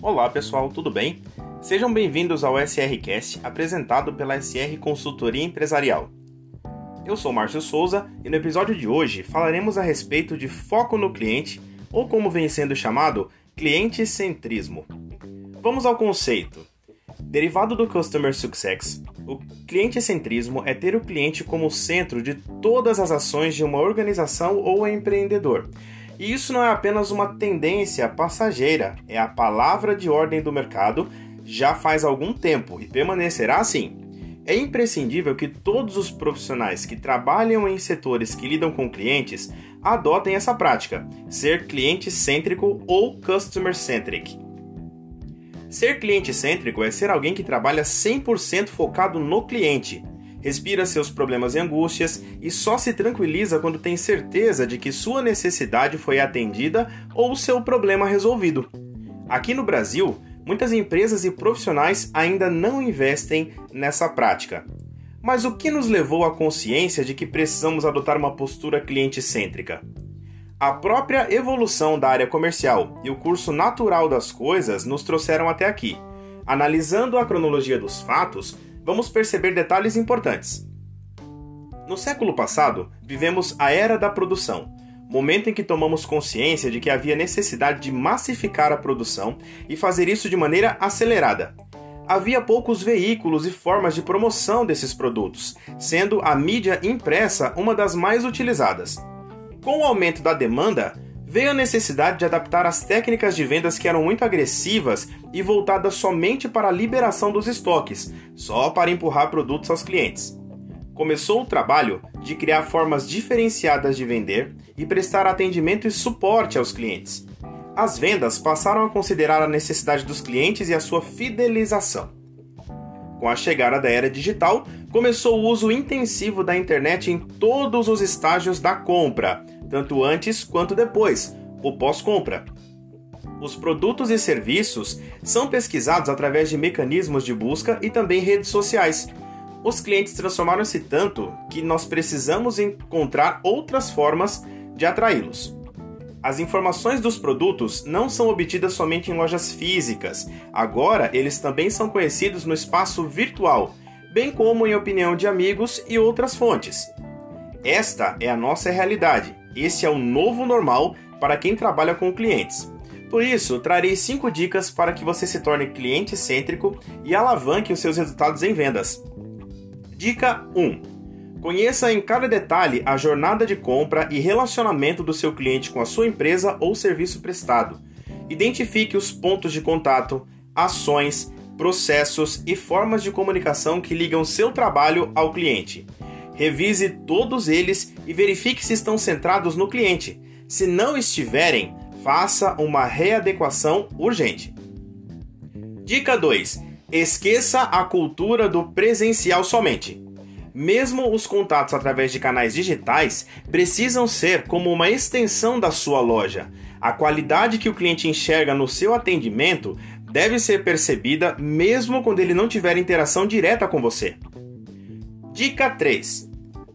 Olá pessoal, tudo bem? Sejam bem-vindos ao SRCast apresentado pela SR Consultoria Empresarial. Eu sou Márcio Souza e no episódio de hoje falaremos a respeito de foco no cliente, ou como vem sendo chamado, cliente-centrismo. Vamos ao conceito. Derivado do Customer Success, o cliente-centrismo é ter o cliente como centro de todas as ações de uma organização ou empreendedor e isso não é apenas uma tendência passageira, é a palavra de ordem do mercado já faz algum tempo e permanecerá assim. É imprescindível que todos os profissionais que trabalham em setores que lidam com clientes adotem essa prática, ser cliente-cêntrico ou customer-centric. Ser cliente-cêntrico é ser alguém que trabalha 100% focado no cliente respira seus problemas e angústias e só se tranquiliza quando tem certeza de que sua necessidade foi atendida ou seu problema resolvido. Aqui no Brasil, muitas empresas e profissionais ainda não investem nessa prática. Mas o que nos levou à consciência de que precisamos adotar uma postura cliente-cêntrica? A própria evolução da área comercial e o curso natural das coisas nos trouxeram até aqui. Analisando a cronologia dos fatos, vamos perceber detalhes importantes. No século passado, vivemos a era da produção, momento em que tomamos consciência de que havia necessidade de massificar a produção e fazer isso de maneira acelerada. Havia poucos veículos e formas de promoção desses produtos, sendo a mídia impressa uma das mais utilizadas. Com o aumento da demanda, veio a necessidade de adaptar as técnicas de vendas que eram muito agressivas e voltadas somente para a liberação dos estoques, só para empurrar produtos aos clientes. Começou o trabalho de criar formas diferenciadas de vender e prestar atendimento e suporte aos clientes. As vendas passaram a considerar a necessidade dos clientes e a sua fidelização. Com a chegada da era digital, começou o uso intensivo da internet em todos os estágios da compra, tanto antes quanto depois, o pós-compra. Os produtos e serviços são pesquisados através de mecanismos de busca e também redes sociais. Os clientes transformaram-se tanto que nós precisamos encontrar outras formas de atraí-los. As informações dos produtos não são obtidas somente em lojas físicas, agora eles também são conhecidos no espaço virtual, bem como em opinião de amigos e outras fontes. Esta é a nossa realidade esse é o novo normal para quem trabalha com clientes. Por isso, trarei 5 dicas para que você se torne cliente cêntrico e alavanque os seus resultados em vendas. Dica 1. Conheça em cada detalhe a jornada de compra e relacionamento do seu cliente com a sua empresa ou serviço prestado. Identifique os pontos de contato, ações, processos e formas de comunicação que ligam seu trabalho ao cliente. Revise todos eles e verifique se estão centrados no cliente. Se não estiverem, faça uma readequação urgente. Dica 2: Esqueça a cultura do presencial somente. Mesmo os contatos através de canais digitais precisam ser como uma extensão da sua loja. A qualidade que o cliente enxerga no seu atendimento deve ser percebida mesmo quando ele não tiver interação direta com você. Dica 3: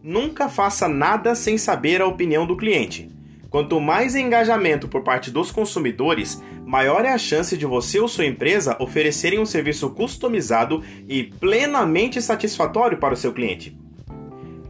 nunca faça nada sem saber a opinião do cliente. Quanto mais engajamento por parte dos consumidores, maior é a chance de você ou sua empresa oferecerem um serviço customizado e plenamente satisfatório para o seu cliente.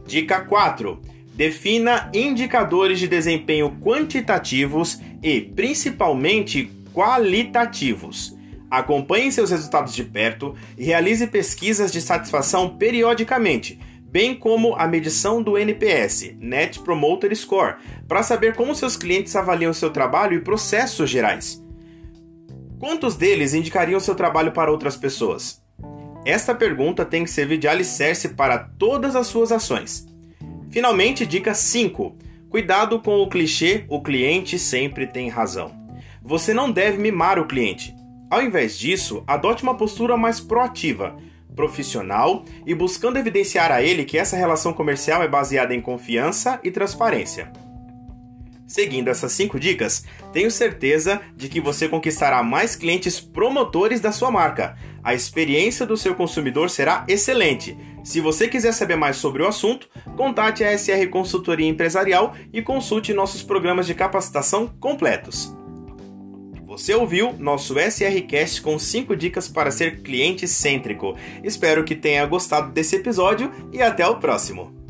Dica 4. Defina indicadores de desempenho quantitativos e, principalmente, qualitativos. Acompanhe seus resultados de perto e realize pesquisas de satisfação periodicamente bem como a medição do NPS, Net Promoter Score, para saber como seus clientes avaliam seu trabalho e processos gerais. Quantos deles indicariam seu trabalho para outras pessoas? Esta pergunta tem que servir de alicerce para todas as suas ações. Finalmente, dica 5. Cuidado com o clichê: o cliente sempre tem razão. Você não deve mimar o cliente. Ao invés disso, adote uma postura mais proativa profissional e buscando evidenciar a ele que essa relação comercial é baseada em confiança e transparência. Seguindo essas cinco dicas, tenho certeza de que você conquistará mais clientes promotores da sua marca. A experiência do seu consumidor será excelente. Se você quiser saber mais sobre o assunto, contate a SR Consultoria Empresarial e consulte nossos programas de capacitação completos. Você ouviu nosso SRCast com 5 dicas para ser cliente cêntrico. Espero que tenha gostado desse episódio e até o próximo.